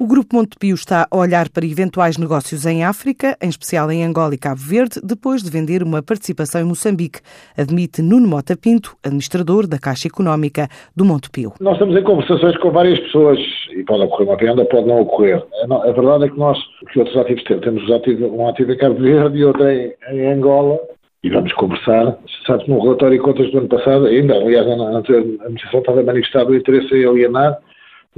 O Grupo Montepio está a olhar para eventuais negócios em África, em especial em Angola e Cabo Verde, depois de vender uma participação em Moçambique, admite Nuno Mota Pinto, administrador da Caixa Económica do Montepio. Nós estamos em conversações com várias pessoas e pode ocorrer uma venda, pode não ocorrer. A verdade é que nós, que outros ativos temos, temos um ativo em Cabo Verde e outro em, em Angola, e vamos conversar. Sabe, no relatório de contas do ano passado, ainda, aliás, a administração estava manifestado o interesse em alienar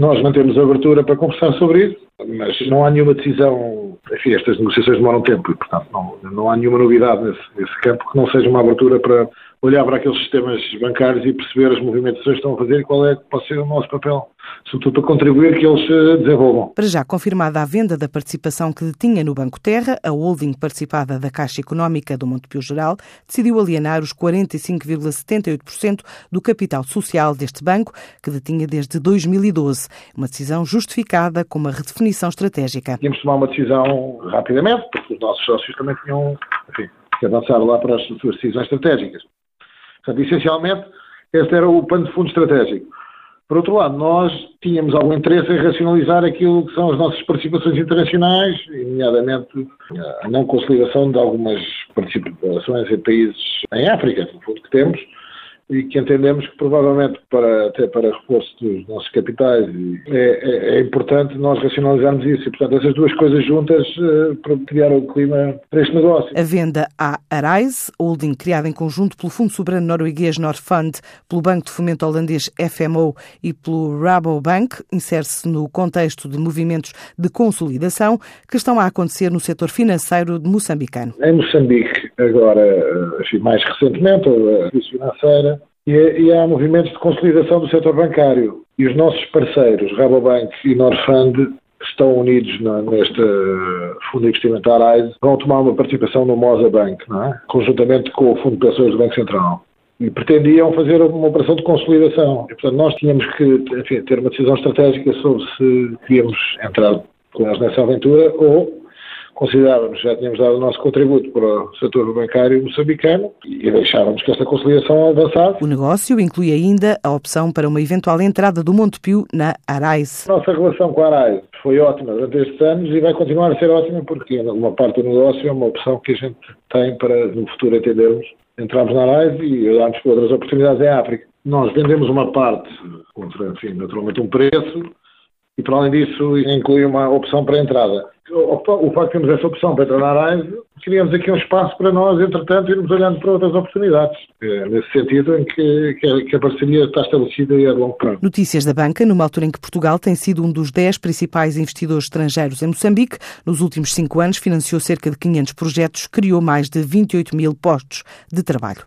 nós mantemos abertura para conversar sobre isso, mas não há nenhuma decisão. Enfim, estas negociações demoram tempo e, portanto, não, não há nenhuma novidade nesse, nesse campo que não seja uma abertura para olhar para aqueles sistemas bancários e perceber as movimentações que estão a fazer e qual é que pode ser o nosso papel, sobretudo para contribuir que eles eh, desenvolvam. Para já confirmada a venda da participação que detinha no Banco Terra, a holding participada da Caixa Económica do Montepio Geral decidiu alienar os 45,78% do capital social deste banco, que detinha desde 2012. Uma decisão justificada com uma redefinição estratégica. Tínhamos de tomar uma decisão rapidamente, porque os nossos sócios também tinham, enfim, que avançar lá para as suas decisões estratégicas. Portanto, essencialmente, este era o pano de fundo estratégico. Por outro lado, nós tínhamos algum interesse em racionalizar aquilo que são as nossas participações internacionais, nomeadamente a não consolidação de algumas participações em países em África, no fundo, que temos, e que entendemos que provavelmente para, até para reforço dos nossos capitais é, é, é, importante nós racionalizarmos isso e portanto essas duas coisas juntas uh, para criar o clima para este negócio. A venda à Arise, holding criada em conjunto pelo Fundo Soberano Norueguês Norfund, pelo Banco de Fomento Holandês FMO e pelo Rabobank, insere-se no contexto de movimentos de consolidação que estão a acontecer no setor financeiro de moçambicano. Em Moçambique, agora, eh, enfim, mais recentemente, a crise financeira e, e há movimentos de consolidação do setor bancário. E os nossos parceiros, Rabobank e Norfund, estão unidos na, neste fundo investimental AISE, vão tomar uma participação no Mosa Bank, é? conjuntamente com o Fundo de Pensões do Banco Central. E pretendiam fazer uma operação de consolidação. E, portanto, nós tínhamos que enfim, ter uma decisão estratégica sobre se queríamos entrar com eles nessa aventura ou considerávamos, já tínhamos dado o nosso contributo para o setor bancário moçambicano e deixávamos que esta conciliação avançasse. O negócio inclui ainda a opção para uma eventual entrada do Montepio na Arais. Nossa relação com a Arais foi ótima durante estes anos e vai continuar a ser ótima porque uma parte do negócio é uma opção que a gente tem para no futuro entendermos. Entramos na Arais e olharmos para outras oportunidades em África. Nós vendemos uma parte contra, enfim, naturalmente um preço e, para além disso, inclui uma opção para entrada o facto de termos essa opção para entrar na Arise, criamos aqui um espaço para nós, entretanto, irmos olhando para outras oportunidades. É nesse sentido em que, que, a, parceria está estabelecida e a longo prazo. Notícias da banca, numa altura em que Portugal tem sido um dos 10 principais investidores estrangeiros em Moçambique. Nos últimos cinco anos, financiou cerca de 500 projetos, criou mais de 28 mil postos de trabalho.